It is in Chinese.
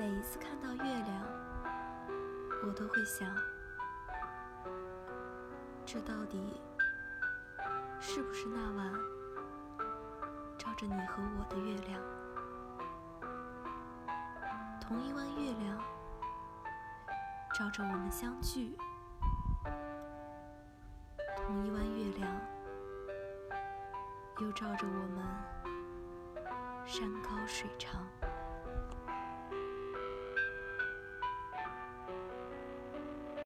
每一次看到月亮我都会想这到底是不是那晚照着你和我的月亮同一弯月亮照着我们相聚同一弯月亮又照着我们山高水长。